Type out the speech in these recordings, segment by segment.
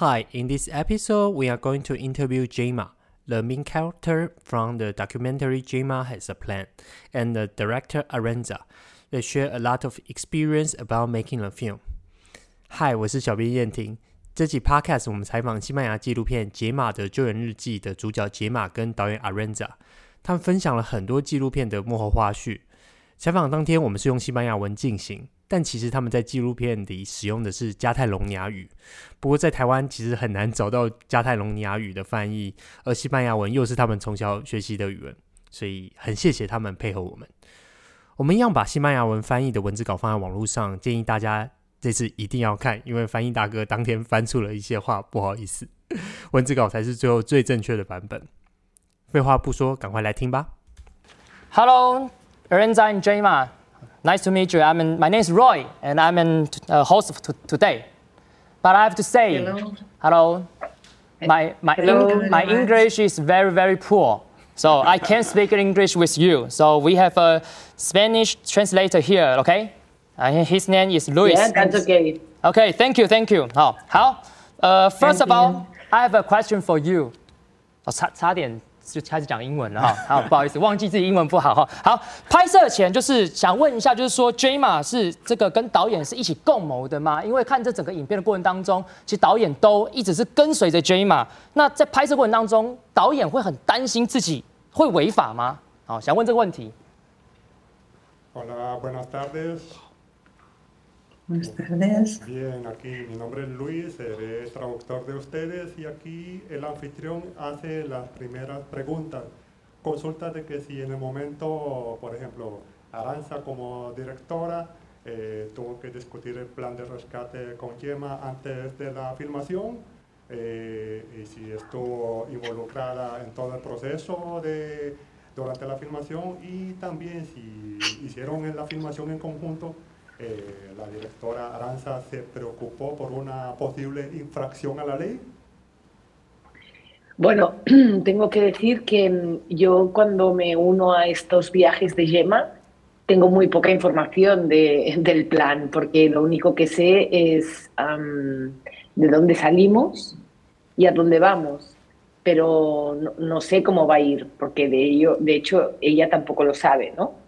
Hi, in this episode, we are going to interview Jema, the main character from the documentary Jema Has a Plan, and the director Arenza. They share a lot of experience about making a film. Hi，我是小编燕婷。这集 Podcast 我们采访西班牙纪录片《解码的救援日记》的主角解码跟导演 Arenza，他们分享了很多纪录片的幕后花絮。采访当天，我们是用西班牙文进行。 但其实他们在纪录片里使用的是加泰隆尼亚语，不过在台湾其实很难找到加泰隆尼亚语的翻译，而西班牙文又是他们从小学习的语文，所以很谢谢他们配合我们。我们一样把西班牙文翻译的文字稿放在网络上，建议大家这次一定要看，因为翻译大哥当天翻出了一些话，不好意思，文字稿才是最后最正确的版本。废话不说，赶快来听吧。Hello，Arenza and Jema。Nice to meet you. I'm in, my name is Roy, and I'm in uh, host today. But I have to say, hello. hello my my, hello. my English is very very poor, so I can't speak English with you. So we have a Spanish translator here. Okay, uh, his name is Luis. Yeah, that's okay. Okay, thank you, thank you. 好，好，呃、uh,，First of all, I have a question for you. 哦，差差点 就开始讲英文了哈，好不好意思，忘记自己英文不好哈。好，拍摄前就是想问一下，就是说 J 嘛是这个跟导演是一起共谋的吗？因为看这整个影片的过程当中，其实导演都一直是跟随着 J 嘛。那在拍摄过程当中，导演会很担心自己会违法吗？好，想问这个问题。Hola, buenas tardes. Buenas tardes. Bien, aquí mi nombre es Luis, seré traductor de ustedes y aquí el anfitrión hace las primeras preguntas. Consulta de que si en el momento, por ejemplo, Aranza como directora eh, tuvo que discutir el plan de rescate con Yema antes de la filmación eh, y si estuvo involucrada en todo el proceso de, durante la filmación y también si hicieron la filmación en conjunto eh, la directora Aranza se preocupó por una posible infracción a la ley? Bueno, tengo que decir que mm, yo cuando me uno a estos viajes de Yema tengo muy poca información de, del plan, porque lo único que sé es de dónde salimos y a dónde vamos, pero no, no, sé cómo va a ir, porque de ello, de hecho, ella tampoco lo sabe, ¿no?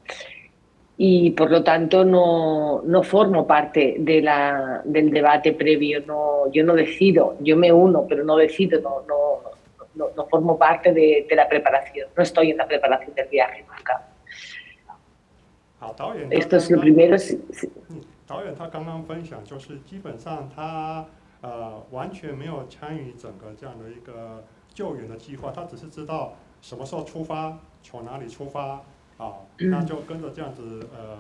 y por lo tanto no, no formo parte de la, del debate previo. No, yo no decido, yo me uno, pero no decido, no, no, no, no formo parte de, de, la preparación, no estoy en la preparación del viaje nunca. Esto es lo primero. 导演他刚刚分享，就是基本上他呃完全没有参与整个这样的一个救援的计划，他只是知道什么时候出发，从哪里出发， 啊，那就跟着这样子，呃，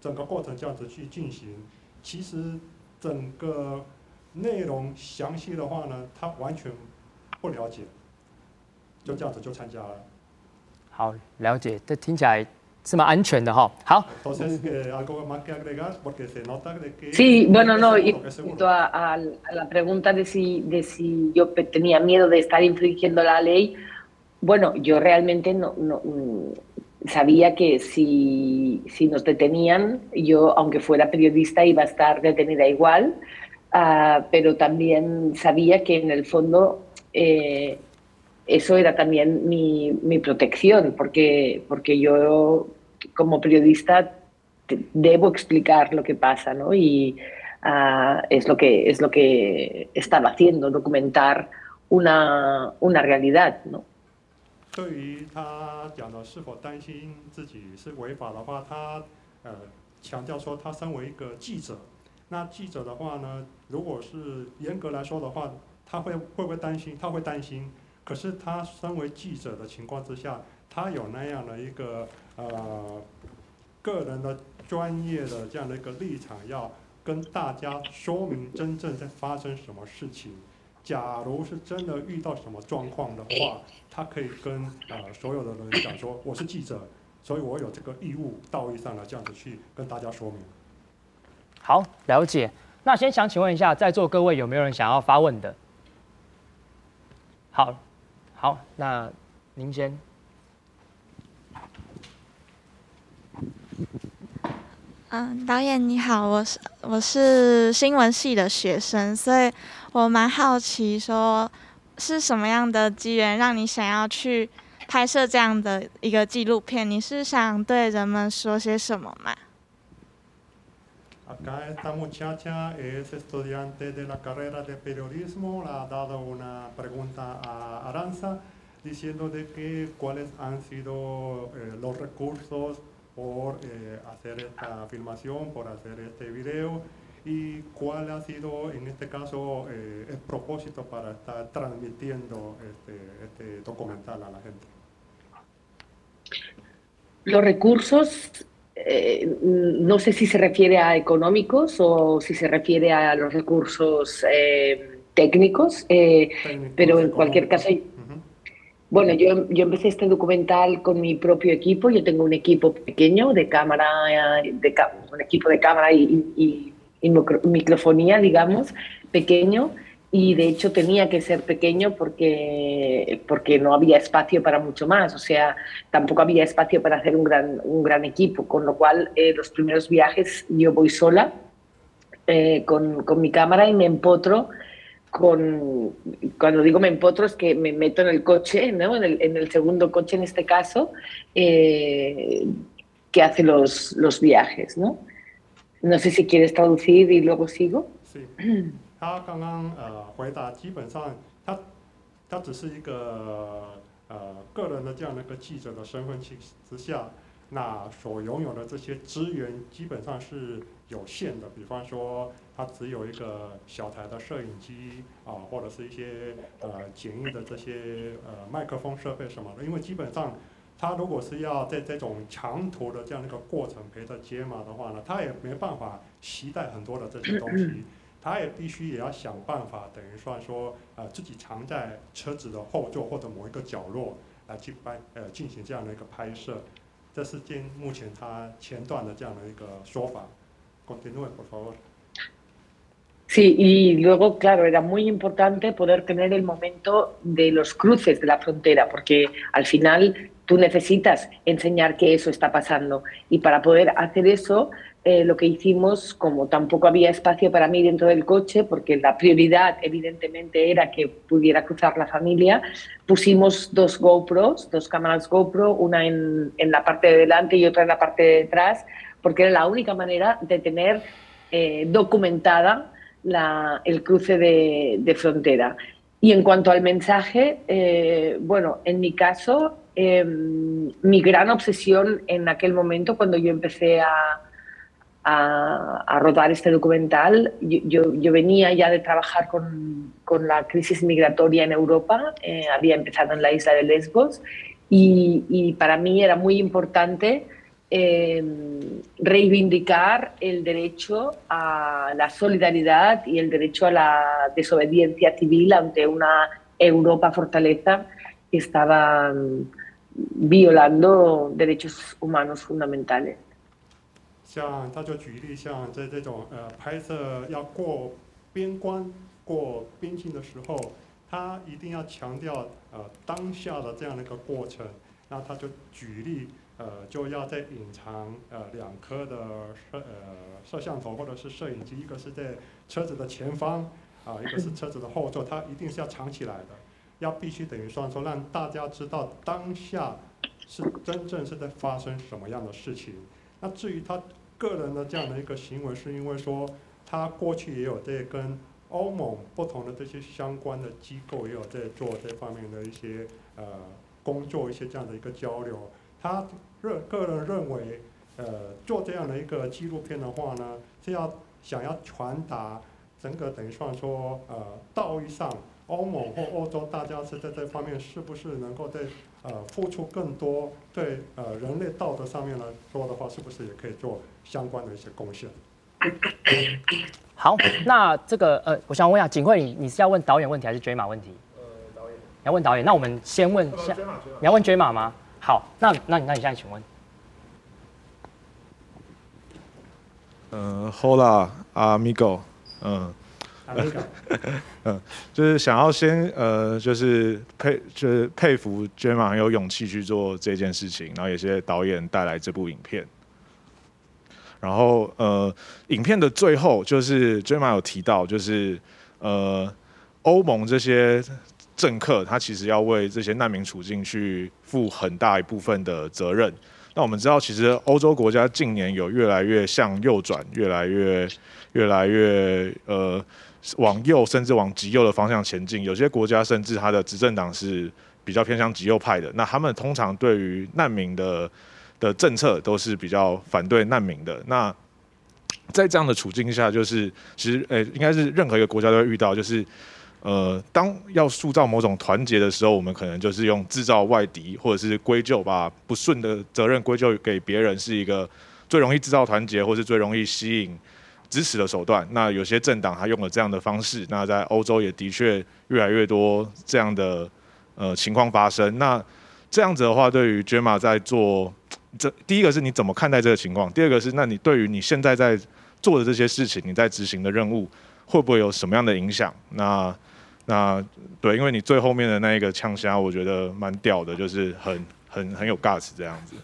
整个过程这样子去进行。其实整个内容详细的话呢，他完全不了解，就这样子就参加了。好，了解，这听起来是蛮安全的哈。好。Sí, bueno, no, y toda la pregunta de si, de si yo tenía miedo de estar infringiendo la ley, bueno, yo realmente no, no sabía que si, si, nos detenían, yo, aunque fuera periodista, iba a estar detenida igual, uh, pero también sabía que en el fondo eh, eso era también mi, mi, protección, porque, porque yo como periodista debo explicar lo que pasa, ¿no? Y uh, es, lo que, es lo que estaba haciendo, documentar una, una realidad, ¿no? 对于他讲的是否担心自己是违法的话，他呃强调说，他身为一个记者，那记者的话呢，如果是严格来说的话，他会会不会担心？他会担心。可是他身为记者的情况之下，他有那样的一个呃个人的专业的这样的一个立场，要跟大家说明真正在发生什么事情。假如是真的遇到什么状况的话，他可以跟呃所有的人讲说，我是记者，所以我有这个义务，道义上来这样子去跟大家说明。好，了解。那先想请问一下，在座各位有没有人想要发问的？好，好，那您先。嗯，导演你好，我是我是新闻系的学生，所以。我蛮好奇，说是什么样的机缘让你想要去拍摄这样的一个纪录片？你是想对人们说些什么吗？Acá esta muchacha es estudiante de la carrera de periodismo. Le ha dado una pregunta a Aranza diciendo de que cuáles han sido eh, los recursos por eh, hacer esta filmación, por hacer este video y cuál ha sido en este caso eh, el propósito para estar transmitiendo este, este documental a la gente. Los recursos, eh, no sé si se refiere a económicos o si se refiere a los recursos eh, técnicos, eh, Técnicos, pero en cualquier caso, bueno, yo, yo empecé este documental con mi propio equipo. Yo tengo un equipo pequeño de cámara, eh, de un equipo de cámara y, y- microfonía, digamos, pequeño. Y de hecho tenía que ser pequeño porque, porque no había espacio para mucho más. O sea, tampoco había espacio para hacer un gran, un gran equipo. Con lo cual, eh, los primeros viajes yo voy sola eh, con, con mi cámara y me empotro con, cuando digo me empotro es que me meto en el coche, ¿no? en, el, en el segundo coche en este caso, eh, que hace los, los viajes. ¿no? No sé si quieres traducir y luego sigo. 是，他刚刚呃回答，基本上他他只是一个呃个人的这样的一个记者的身份之之下，那所拥有的这些资源基本上是有限的。比方说，他只有一个小台的摄影机啊，或者是一些呃简易的这些呃麦克风设备什么的，因为基本上。他如果是要在这种长途的这样的一个过程陪着接马的话呢，他也没办法携带很多的这些东西，他也必须也要想办法，等于算说，呃，自己藏在车子的后座或者某一个角落来去拍，呃，进行这样的一个拍摄。这是今目前他前段的这样的一个说法。Continúe, por favor. Sí, y luego, claro, era muy importante poder tener el momento de los cruces de la frontera, porque al final tú necesitas enseñar que eso está pasando. Y para poder hacer eso, eh, lo que hicimos, como tampoco había espacio para mí dentro del coche, porque la prioridad evidentemente era que pudiera cruzar la familia, pusimos dos GoPros, dos cámaras GoPro, una en, en la parte de delante y otra en la parte de detrás, porque era la única manera de tener eh, documentada la, el cruce de, de, frontera. Y en cuanto al mensaje, eh, bueno, en mi caso, eh, mi gran obsesión en aquel momento, cuando yo empecé a, a, a rodar este documental, yo, yo, yo, venía ya de trabajar con, con la crisis migratoria en Europa, eh, había empezado en la isla de Lesbos, y, y para mí era muy importante eh, reivindicar el derecho a la solidaridad y el derecho a la desobediencia civil ante una Europa fortaleza que estaba violando derechos humanos fundamentales. 像他就举例，像在这种呃拍摄要过边关、过边境的时候，他一定要强调呃当下的这样的一个过程。那他就举例，呃，就要在隐藏呃两颗的摄呃摄像头或者是摄影机，一个是在车子的前方啊、一个是车子的后座，它一定是要藏起来的，要必须等于算说让大家知道当下是真正是在发生什么样的事情。那至于他个人的这样的一个行为，是因为说他过去也有在跟欧盟不同的这些相关的机构也有在做这方面的一些呃工作，一些这样的一个交流。他认个人认为，呃，做这样的一个纪录片的话呢，是要想要传达整个等于算说呃道义上，欧盟或欧洲大家是在这方面是不是能够在呃付出更多？对呃人类道德上面来说的话，是不是也可以做相关的一些贡献？好，那这个呃，我想问一下，景惠，你你是要问导演问题还是追马问题？呃，导演。你要问导演，那我们先问下。你要问追马吗？好，那那你那你现在请问。嗯，Hola amigo，嗯，嗯，就是想要先呃，就是佩就是佩服 j e m a 很有勇气去做这件事情，然后也谢谢导演带来这部影片。然后呃，影片的最后就是 j 马有提到，就是呃，欧盟这些政客，他其实要为这些难民处境去负很大一部分的责任。那我们知道，其实欧洲国家近年有越来越向右转，越来越、越来越呃往右，甚至往极右的方向前进。有些国家甚至它的执政党是比较偏向极右派的。那他们通常对于难民的的政策都是比较反对难民的。那在这样的处境下，就是其实呃，应该是任何一个国家都会遇到，就是。呃，当要塑造某种团结的时候，我们可能就是用制造外敌，或者是归咎把不顺的责任归咎给别人，是一个最容易制造团结，或是最容易吸引支持的手段。那有些政党他用了这样的方式，那在欧洲也的确越来越多这样的呃情况发生。那这样子的话，对于 Gemma 在做这第一个是你怎么看待这个情况？第二个是，那你对于你现在在做的这些事情，你在执行的任务，会不会有什么样的影响？那那对，因为你最后面的那一个枪虾，我觉得蛮屌的，就是很很很有 guts 这样子。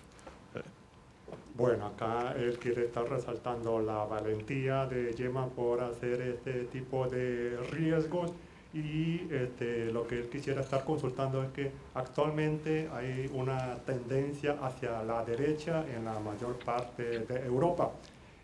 对。Bueno, acá él quiere estar resaltando la valentía de Gemma por hacer este tipo de riesgos y este, lo que él quisiera estar consultando es que actualmente hay una tendencia hacia la derecha en la mayor parte de Europa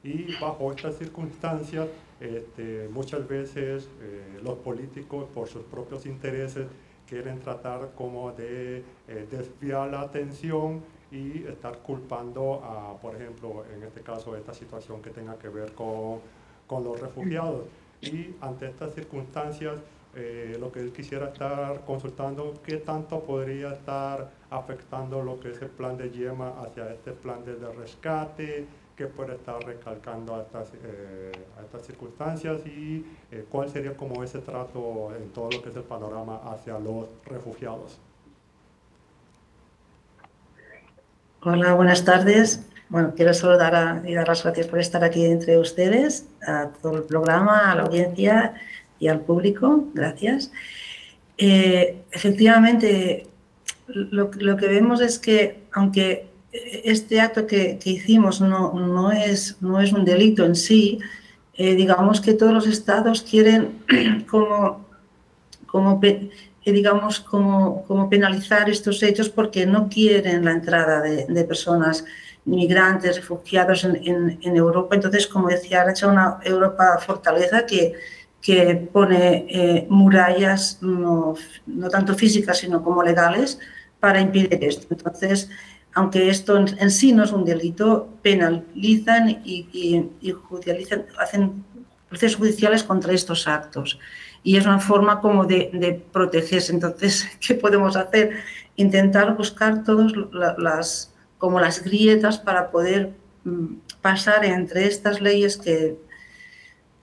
y bajo estas circunstancias Este, muchas veces eh, los políticos por sus propios intereses quieren tratar como de eh, desviar la atención y estar culpando a, por ejemplo, en este caso, esta situación que tenga que ver con, con los refugiados. Y ante estas circunstancias, eh, lo que él quisiera estar consultando, qué tanto podría estar afectando lo que es el plan de Yema hacia este plan de rescate, que puede estar recalcando a estas, eh, estas circunstancias y eh, cuál sería como ese trato en todo lo que es el panorama hacia los refugiados. Hola, buenas tardes. Bueno, quiero saludar y dar las gracias por estar aquí entre ustedes, a todo el programa, a la audiencia y al público. Gracias. Eh, efectivamente, lo, que vemos es que, aunque este acto que, hicimos no, no, es, no es un delito en sí, eh, digamos que todos los estados quieren como, como, digamos, como, como penalizar estos hechos porque no quieren la entrada de, personas migrantes, refugiados en, Europa. Entonces, como decía, hecho una Europa fortaleza que, que pone eh, murallas no, no tanto físicas, sino como legales para impedir esto. Entonces, aunque esto en, sí no es un delito, penalizan y, judicializan, hacen procesos judiciales contra estos actos. Y es una forma como de, protegerse. Entonces, ¿qué podemos hacer? Intentar buscar todas las, como las grietas para poder mm, pasar entre estas leyes que,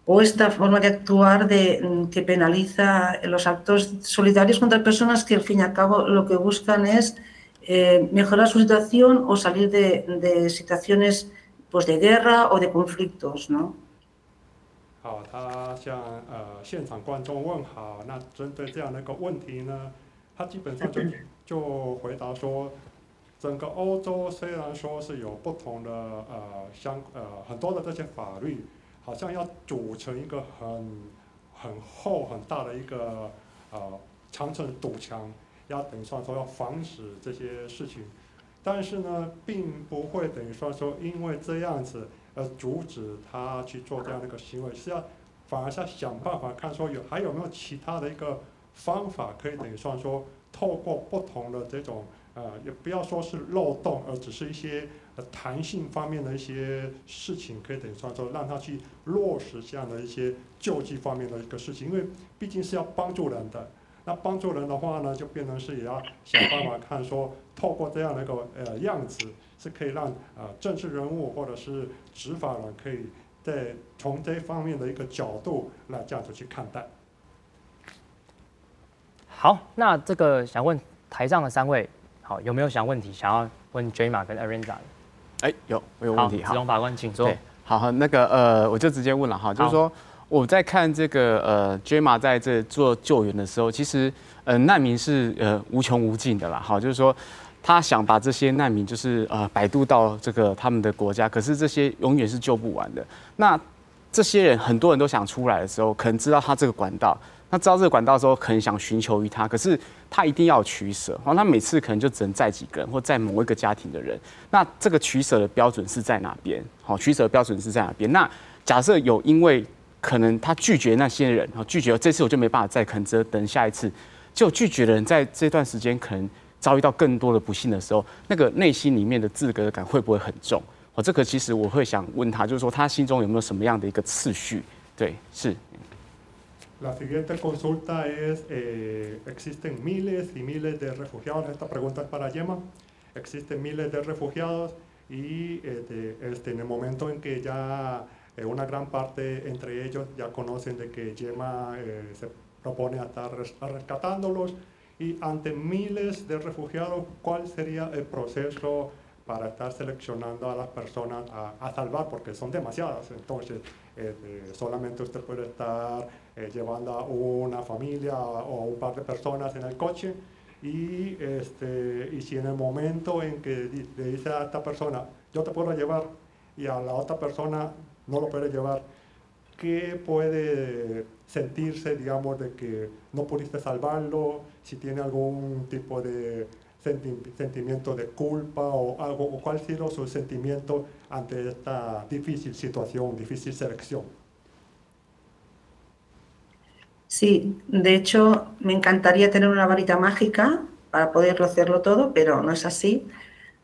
o esta forma de actuar de, mm, que penaliza los actos solidarios contra personas que al fin y al cabo lo que buscan es eh, mejorar su situación o salir de, de situaciones pues, de guerra o de conflictos, ¿no? 好，他向呃现场观众问好。那针对这样的一个问题呢，他基本上就 就回答说，整个欧洲虽然说是有不同的呃相呃很多的这些法律，好像要组成一个很很厚很大的一个呃长城堵墙。要等于说说要防止这些事情，但是呢，并不会等于说说因为这样子而阻止他去做这样的一个行为，是要反而是要想办法看说有还有没有其他的一个方法可以等于说说透过不同的这种呃，也不要说是漏洞，而只是一些弹性方面的一些事情，可以等于说说让他去落实这样的一些救济方面的一个事情，因为毕竟是要帮助人的。那帮助人的话呢，就变成是也要想办法看说，透过这样的一个呃样子，是可以让呃政治人物或者是执法人可以在从这方面的一个角度来这样子去看待。好，那这个想问台上的三位，好有没有想问题想要问 J 马跟 Arenza？哎，有，我有问题。好，子龙法官，请说。好，那个呃，我就直接问了哈，就是说。我在看这个呃，Jma 在这做救援的时候，其实呃难民是呃无穷无尽的啦。好，就是说他想把这些难民就是呃摆渡到这个他们的国家，可是这些永远是救不完的。那这些人很多人都想出来的时候，可能知道他这个管道，那知道这个管道的时候，可能想寻求于他，可是他一定要取舍，然后，他每次可能就只能载几个人，或载某一个家庭的人。那这个取舍的标准是在哪边？好，取舍的标准是在哪边？那假设有因为可能他拒绝那些人，拒绝这次我就没办法再，可能只等下一次。就拒绝的人在这段时间可能遭遇到更多的不幸的时候，那个内心里面的自责感会不会很重？哦，这个其实我会想问他，就是说他心中有没有什么样的一个次序？对，是。La siguiente consulta es, existen miles y miles de refugiados, esta pregunta es para Yema, existen miles de refugiados y este, en el momento en que ya una gran parte entre ellos ya conocen de que Yema se propone estar rescatándolos y ante miles de refugiados, ¿cuál sería el proceso para estar seleccionando a las personas a, salvar? Porque son demasiadas, entonces eh, eh, solamente usted puede estar eh, llevando a una familia o un par de personas en el coche y, este, y si en el momento en que le dice a esta persona, yo te puedo llevar y a la otra persona no lo puede llevar, ¿qué puede sentirse, digamos, de que no pudiste salvarlo, si tiene algún tipo de sentimiento de culpa o algo, o cuál ha sido su sentimiento ante esta difícil situación, difícil selección. Sí, de hecho me encantaría tener una varita mágica para poderlo hacerlo todo, pero no es así.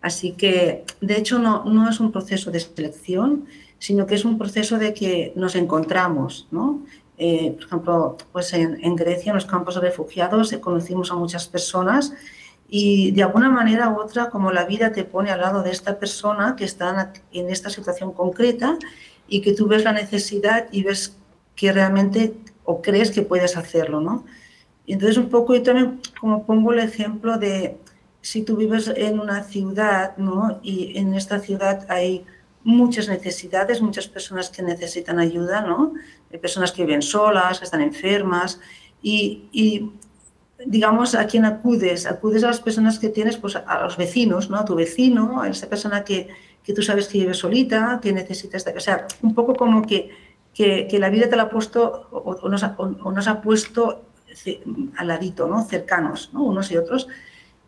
Así que, de hecho, no es un proceso de selección, sino que es un proceso de que nos encontramos, ¿no? Eh, por ejemplo, pues en, Grecia, en los campos de refugiados, eh, conocimos a muchas personas y de alguna manera u otra, como la vida te pone al lado de esta persona que está en esta situación concreta y que tú ves la necesidad y ves que realmente o crees que puedes hacerlo, ¿no? Y entonces un poco yo también como pongo el ejemplo de si tú vives en una ciudad, ¿no? Y en esta ciudad hay muchas necesidades, muchas personas que necesitan ayuda, ¿no? Personas que viven solas, que están enfermas y, digamos, ¿a quién acudes? Acudes a las personas que tienes, pues a los vecinos, ¿no? A tu vecino, a esa persona que, que tú sabes que vive solita, que necesita esta... O sea, un poco como que, que, la vida te la ha puesto o, nos, ha, o, nos, ha, puesto al ladito, ¿no? Cercanos, ¿no? Unos y otros.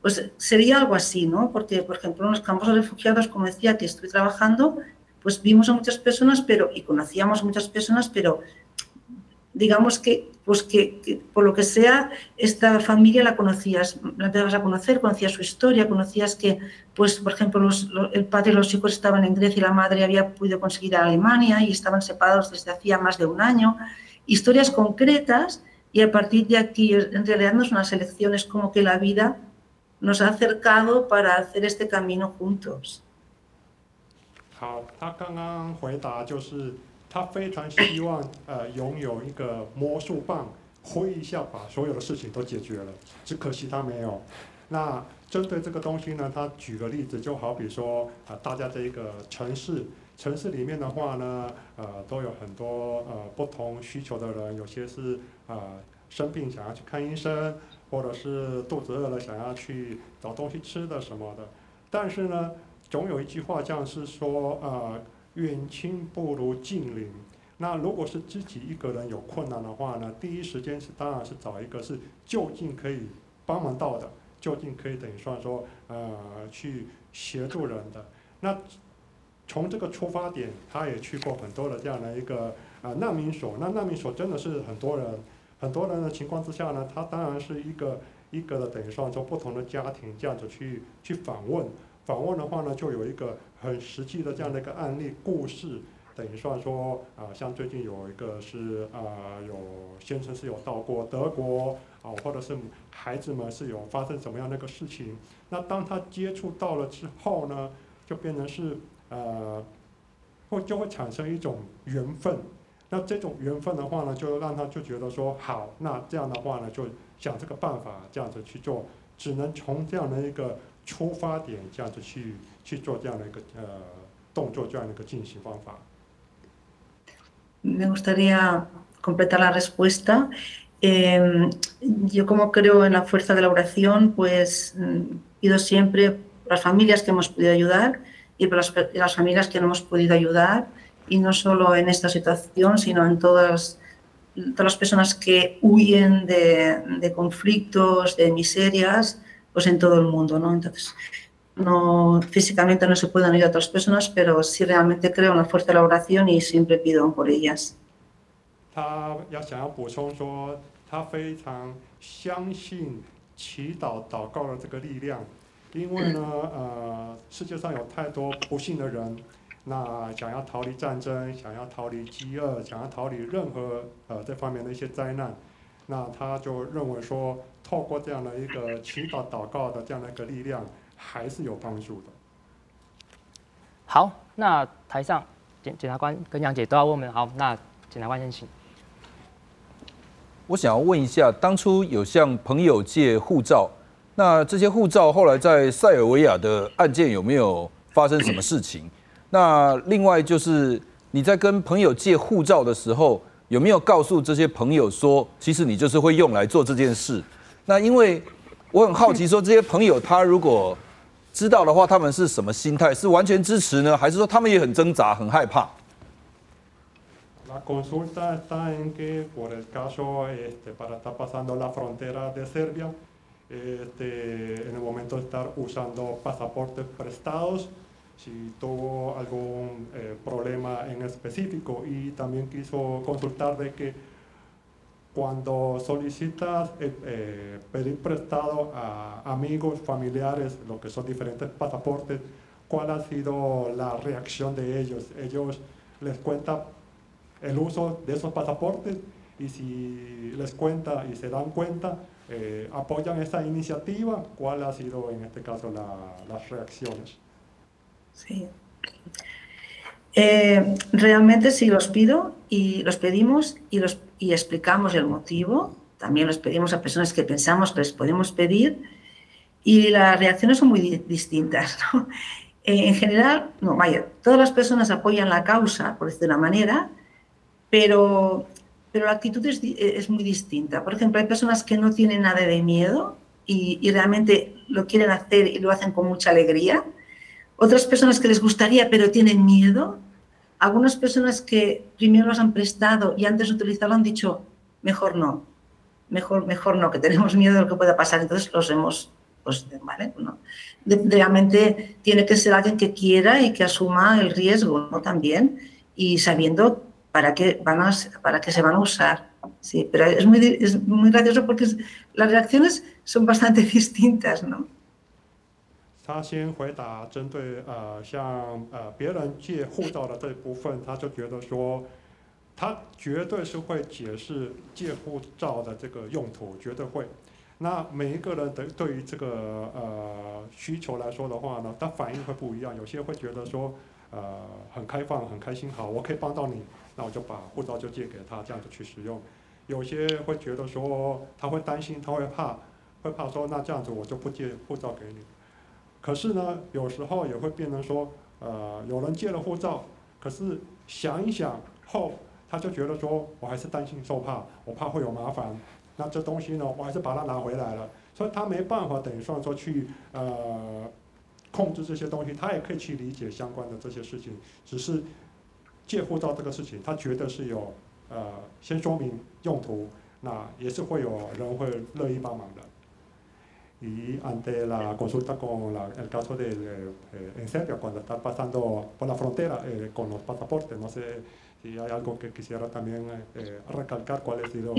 Pues sería algo así, ¿no? Porque, por ejemplo, en los campos de refugiados, como decía, que estoy trabajando, pues vimos a muchas personas, pero, y conocíamos a muchas personas, pero digamos que, pues que, por lo que sea, esta familia la conocías, la empezabas a conocer, conocías su historia, conocías que, pues, por ejemplo, el padre y los hijos estaban en Grecia y la madre había podido conseguir a Alemania y estaban separados desde hacía más de un año. Historias concretas y a partir de aquí, en realidad no son las elecciones, como que la vida nos ha acercado para hacer este camino juntos. 好，他刚刚回答就是他非常希望呃拥有一个魔术棒，挥一下把所有的事情都解决了，只可惜他没有。那针对这个东西呢，他举个例子，就好比说啊，大家这一个城市，城市里面的话呢，呃，都有很多呃不同需求的人，有些是啊生病想要去看医生。或者是肚子饿了想要去找东西吃的什么的，但是呢，总有一句话这样是说，呃，远亲不如近邻。那如果是自己一个人有困难的话呢，第一时间是当然是找一个是就近可以帮忙到的，就近可以等于算说，呃，去协助人的。那从这个出发点，他也去过很多的这样的一个啊难民所，那难民所真的是很多人。很多人的情况之下呢，他当然是一个一个的，等于说从不同的家庭这样子去去访问，访问的话呢，就有一个很实际的这样的一个案例故事，等于算说啊，像最近有一个是啊，有先生是有到过德国啊，或者是孩子们是有发生什么样的一个事情，那当他接触到了之后呢，就变成是呃，会就会产生一种缘分。那这种缘分的话呢，就让他就觉得说好，那这样的话呢，就想这个办法这样子去做，只能从这样的一个出发点这样子去去做这样的一个呃动作，这样的一个进行方法。Me gustaría completar la respuesta. Yo como creo en la fuerza de la oración, pues pido siempre por las familias que hemos podido ayudar y por las familias que no hemos podido ayudar. y no solo en esta situación, sino en todas todas las personas que huyen de, de, conflictos, de miserias, pues en todo el mundo, ¿no? Entonces, no, físicamente no se pueden ayudar a otras personas, pero sí realmente creo en la fuerza de la oración y siempre pido por ellas. 他要想要补充说，他非常相信祈祷祷告的这个力量，因为呢，呃，世界上有太多不幸的人， 那想要逃离战争，想要逃离饥饿，想要逃离任何呃这方面的一些灾难，那他就认为说，透过这样的一个祈祷祷告的这样的一个力量，还是有帮助的。好，那台上检检察官跟杨姐都要问我们，好，那检察官先请。我想要问一下，当初有向朋友借护照，那这些护照后来在塞尔维亚的案件有没有发生什么事情？那另外就是你在跟朋友借护照的时候，有没有告诉这些朋友说，其实你就是会用来做这件事？那因为我很好奇，说这些朋友他如果知道的话，他们是什么心态？是完全支持呢，还是说他们也很挣扎、很害怕？La consulta está en que por el caso este, para estar pasando la frontera de Serbia, este, en el momento de estar usando pasaportes prestados, si tuvo algún eh, problema en específico y también quiso consultar de que cuando solicitas eh, eh, pedir prestado a amigos, familiares, lo que son diferentes pasaportes, ¿cuál ha sido la reacción de ellos? Ellos les cuenta el uso de esos pasaportes y si les cuenta y se dan cuenta, apoyan esta iniciativa, ¿cuál ha sido en este caso la, las reacciones? Sí. Eh, realmente sí los pido y los pedimos y, los, y explicamos el motivo. También los pedimos a personas que pensamos que les podemos pedir y las reacciones son muy distintas. ¿no? Eh, en general, no, vaya, todas las personas apoyan la causa, por decirlo de una manera, pero, pero la actitud es, es, muy distinta. Por ejemplo, hay personas que no tienen nada de miedo y, y, realmente lo quieren hacer y lo hacen con mucha alegría. Otras personas que les gustaría pero tienen miedo. Algunas personas que primero los han prestado y antes utilizarlo han dicho, mejor no, mejor, mejor no, que tenemos miedo de lo que pueda pasar. Entonces los hemos, pues, vale, no. De, realmente tiene que ser alguien que quiera y que asuma el riesgo, ¿no? También, y sabiendo para qué, van a, para qué se van a usar. Sí, pero es muy, es muy gracioso porque las reacciones son bastante distintas, ¿no? 他先回答针对呃像呃别人借护照的这一部分，他就觉得说，他绝对是会解释借护照的这个用途，绝对会。那每一个人的对于这个呃需求来说的话呢，他反应会不一样。有些会觉得说，呃很开放、很开心，好，我可以帮到你。那我就把护照就借给他，这样子去使用。有些会觉得说他会担心，他会怕，会怕说那这样子我就不借护照给你。可是呢，有时候也会变成说，呃，有人借了护照，可是想一想后，他就觉得说我还是担心受怕，我怕会有麻烦。那这东西呢，我还是把它拿回来了。所以他没办法等于算说去呃控制这些东西，他也可以去理解相关的这些事情，只是。借护照这个事情，他觉得是有呃先说明用途，那也是会有人会乐意帮忙的。Y ante la consulta con la, el caso de eh, en Serbia, cuando está pasando por la frontera eh, con los pasaportes, no sé si hay algo que quisiera también eh, recalcar, cuál ha sido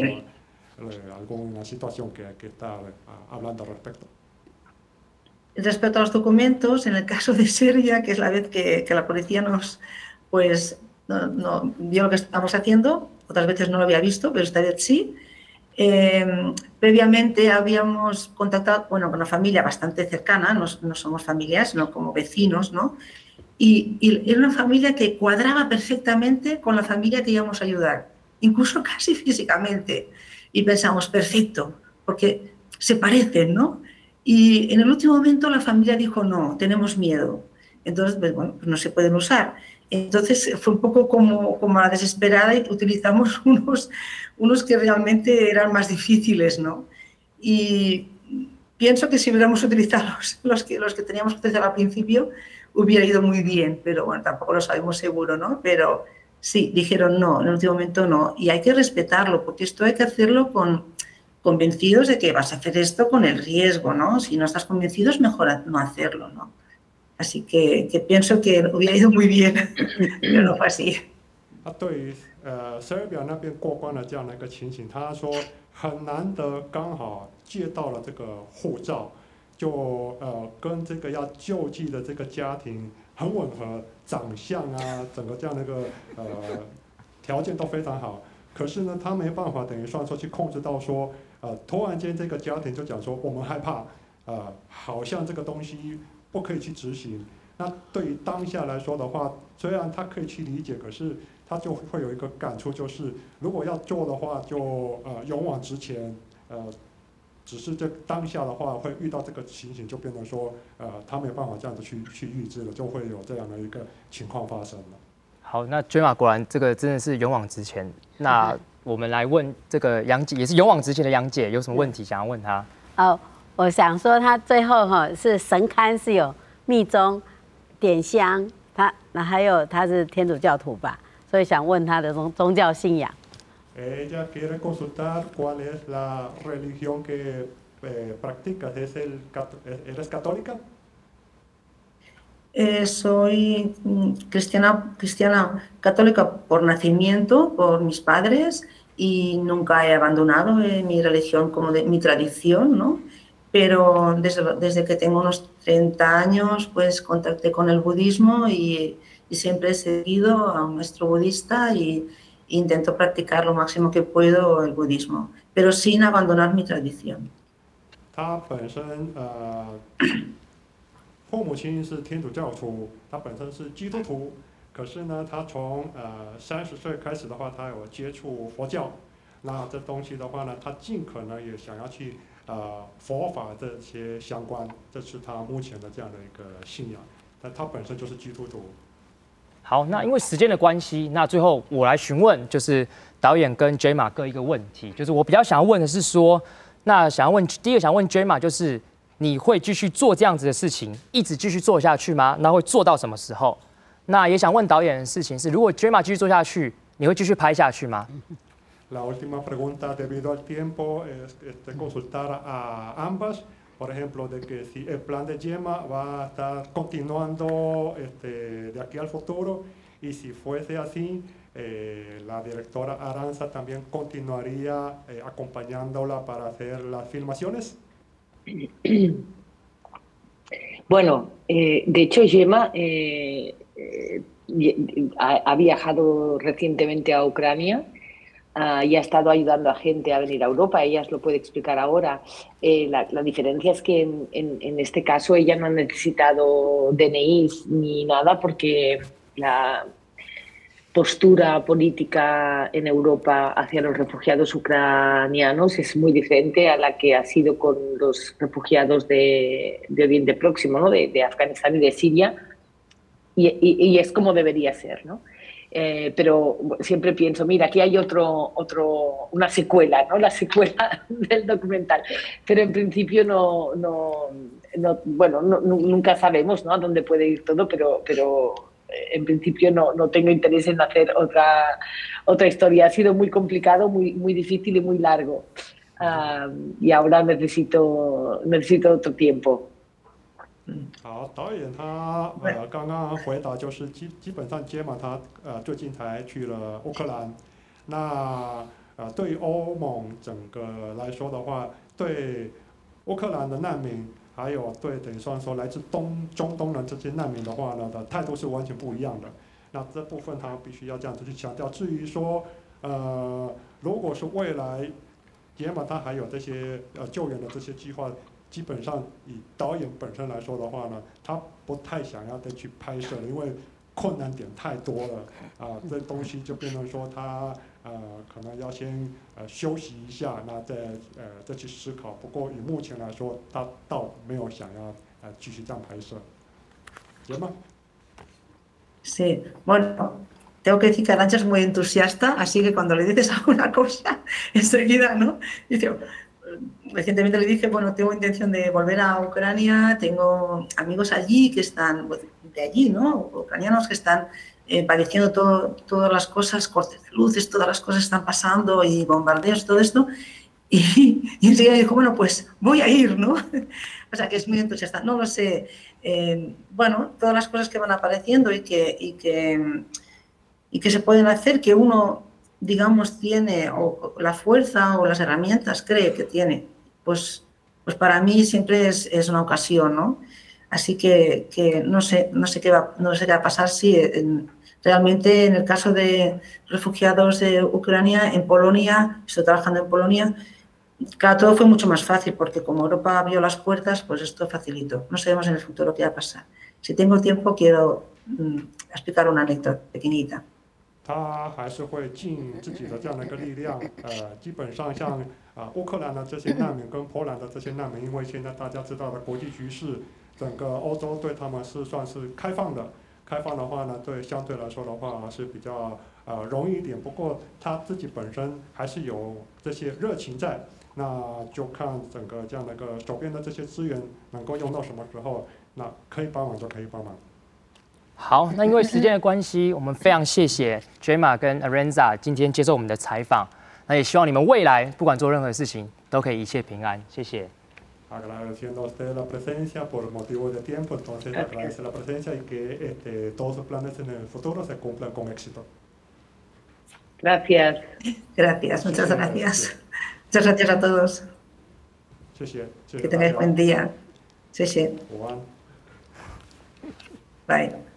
alguna situación que, que está hablando al respecto. Respecto a los documentos, en el caso de Serbia, que es la vez que, que la policía nos pues no, no, vio lo que estamos haciendo, otras veces no lo había visto, pero esta vez sí. Eh, previamente habíamos contactado bueno, con una familia bastante cercana, no, no somos familias, sino como vecinos, ¿no? Y, y, era una familia que cuadraba perfectamente con la familia que íbamos a ayudar, incluso casi físicamente. Y pensamos, perfecto, porque se parecen, ¿no? Y en el último momento la familia dijo, no, tenemos miedo. Entonces, pues, bueno, pues no se pueden usar. Entonces fue un poco como, como a desesperada y utilizamos unos, unos que realmente eran más difíciles, ¿no? Y pienso que si hubiéramos utilizado los, los, que, los que teníamos que utilizar al principio, hubiera ido muy bien, pero bueno, tampoco lo sabemos seguro, ¿no? Pero, sí, dijeron no, en el último momento no. Y hay que respetarlo, porque esto hay que hacerlo con convencidos de que vas a hacer esto con el riesgo, ¿no? Si no estás convencido es mejor no hacerlo, ¿no? Así que, que pienso que hubiera ido muy bien, pero no fue así. 啊，对于呃 Serbia 那边过关的这样的一个情形，他说很难得刚好借到了这个护照，就呃跟这个要救济的这个家庭很吻合，长相啊，整个这样的一个呃条件都非常好。可是呢，他没办法，等于算说去控制到说，呃，突然间这个家庭就讲说，我们害怕，呃，好像这个东西不可以去执行。那对于当下来说的话，虽然他可以去理解，可是他就会有一个感触，就是如果要做的话，就呃勇往直前，呃，只是这当下的话会遇到这个情形，就变成说，呃，他没有办法这样子去去预知了，就会有这样的一个情况发生了。好，那娟玛果然这个真的是勇往直前。那我们来问这个杨姐，也是勇往直前的杨姐，有什么问题想要问她？哦，我想说她最后哈是神龛是有密宗点香，她那还有她是天主教徒吧，所以想问她的宗宗教信仰。Ella quiere consultar cuál es la religión que practica. ¿Es el eres católica? Eh, soy mm, cristiana, cristiana católica por nacimiento, por mis padres, y nunca he abandonado eh, mi religión como de, mi tradición, ¿no? Pero desde, desde, que tengo unos 30 años, pues contacté con el budismo y, y siempre he seguido a un maestro budista y intento practicar lo máximo que puedo el budismo, pero sin abandonar mi tradición. 呃，佛，法这些相关，这是他目前的这样的一个信仰，但他本身就是基督徒。好，那因为时间的关系，那最后我来询问，就是导演跟 J 马各一个问题，就是我比较想要问的是说，那想要问第一个想问 J 马就是。你会继续做这样子的事情，一直继续做下去吗？那会做到什么时候？那也想问导演的事情是，如果 Jema 继续做下去，你会继续拍下去吗？La última pregunta debido al tiempo es consultar a ambas, por ejemplo, de que si el plan de Jema va a estar continuando de aquí al futuro y si fuese así, la directora Aranza también continuaría acompañándola para hacer las filmaciones. Bueno, eh, de hecho, eh, eh, ha, viajado recientemente a Ucrania ah, y ha estado ayudando a gente a venir a Europa. Ella lo puede explicar ahora. La, diferencia es que en, este caso ella no ha necesitado DNI ni nada porque la, postura política en Europa hacia los refugiados ucranianos es muy diferente a la que ha sido con los refugiados de, Oriente Próximo, ¿no? de, Afganistán y de Siria, y, es como debería ser. ¿no? Eh, pero siempre pienso, mira, aquí hay otro, otro, una secuela, ¿no? la secuela del documental, pero en principio no, no, bueno, nunca sabemos ¿no? a dónde puede ir todo, pero, pero en principio no, no, tengo interés en hacer otra, otra historia. Ha sido muy complicado, muy, muy difícil y muy largo. Um, y ahora necesito, necesito otro tiempo. 嗯好，导演他呃刚刚回答就是基基本上接嘛，他呃最近才去了乌克兰。那呃对于欧盟整个来说的话，对乌克兰的难民还有对等于说来自东中东的这些难民的话呢的态度是完全不一样的。那这部分他必须要这样子去强调。至于说呃，如果是未来，杰马他还有这些呃救援的这些计划，基本上以导演本身来说的话呢，他不太想要再去拍摄了，因为困难点太多了啊，这东西就变成说他。呃，可能要先呃休息一下，那再呃再去思考。不过以目前来说，他倒没有想要呃继续这样拍摄。行吗？Sí, bueno, tengo que decir que Arancha es muy entusiasta, así que cuando le dices alguna cosa, enseguida, ¿no? Dice, recientemente le dije, bueno, tengo intención de volver a Ucrania, tengo amigos allí que están, de allí, ¿no? Ucranianos que están eh, padeciendo todo, todas las cosas, cortes de luces, todas las cosas están pasando y bombardeos, todo esto. Y, y enseguida dijo, bueno, pues voy a ir, ¿no? o sea, que es muy entusiasta. No lo sé. Eh, bueno, todas las cosas que van apareciendo y que, y que, y que se pueden hacer, que uno, digamos, tiene o la fuerza o las herramientas cree que tiene, pues, pues para mí siempre es, es una ocasión, ¿no? Así que, que, no, sé, no, sé qué va, no sé qué va a pasar si en, realmente en el caso de refugiados de Ucrania, en Polonia, estoy trabajando en Polonia, Claro, todo fue mucho más fácil porque como Europa abrió las puertas, pues esto facilitó. No sabemos en el futuro qué va a pasar. Si tengo tiempo, quiero mm, explicar una anécdota pequeñita. 他还是会尽自己的这样的一个力量，呃，基本上像啊乌克兰的这些难民跟波兰的这些难民，因为现在大家知道的国际局势，整个欧洲对他们是算是开放的。开放的话呢，对相对来说的话是比较呃容易一点。不过他自己本身还是有这些热情在。那就看整个这样的一个手边的这些资源能够用到什么时候，那可以帮忙就可以帮忙。好，那因为时间的关系，我们非常谢谢 Jema 跟 Arenza 今天接受我们的采访。那也希望你们未来不管做任何事情都可以一切平安。谢谢。Agradeciendo a usted la presencia por motivo de tiempo, entonces agradece la presencia y que este, todos sus planes en el futuro se cumplan con éxito. Gracias. Gracias, muchas gracias. Muchas gracias a todos. Que tengáis buen día. Sí, sí. Bye.